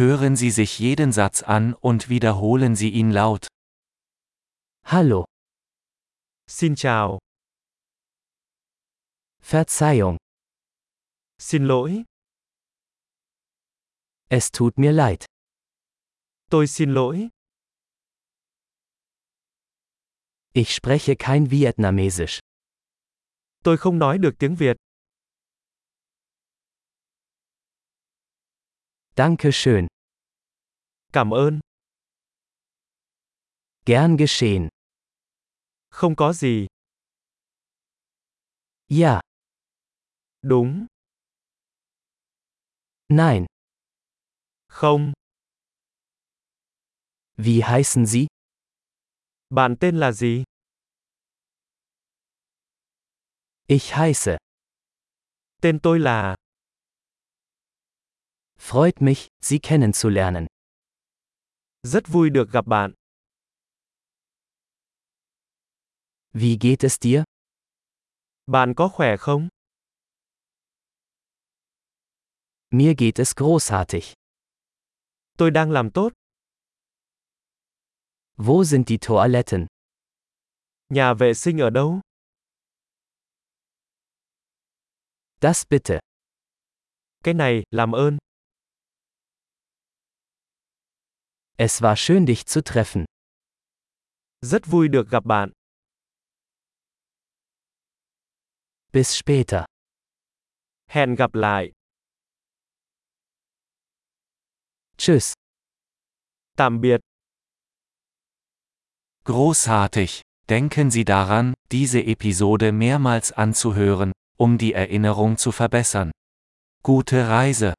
Hören Sie sich jeden Satz an und wiederholen Sie ihn laut. Hallo, Xin chào, Verzeihung, xin lỗi, es tut mir leid. tôi xin lỗi, Ich spreche kein Vietnamesisch. tôi không nói được tiếng Việt. Danke schön. Cảm ơn, Gern geschehen. không có gì. Ja, Đúng, nein. không, Wie heißen Sie? bạn tên là gì? Ich heiße. Tên tôi là, Freut mich, Sie kennenzulernen. Rất vui được gặp bạn. Wie geht es dir? Bạn có khỏe không? Mir geht es großartig. Tôi đang làm tốt. Wo sind die Toiletten? Nhà vệ sinh ở đâu? Das bitte. Cái này, làm ơn. Es war schön dich zu treffen. Rất vui được gặp bạn. Bis später. Hẹn gặp lại. Tschüss. Tạm biệt. Großartig! Denken Sie daran, diese Episode mehrmals anzuhören, um die Erinnerung zu verbessern. Gute Reise!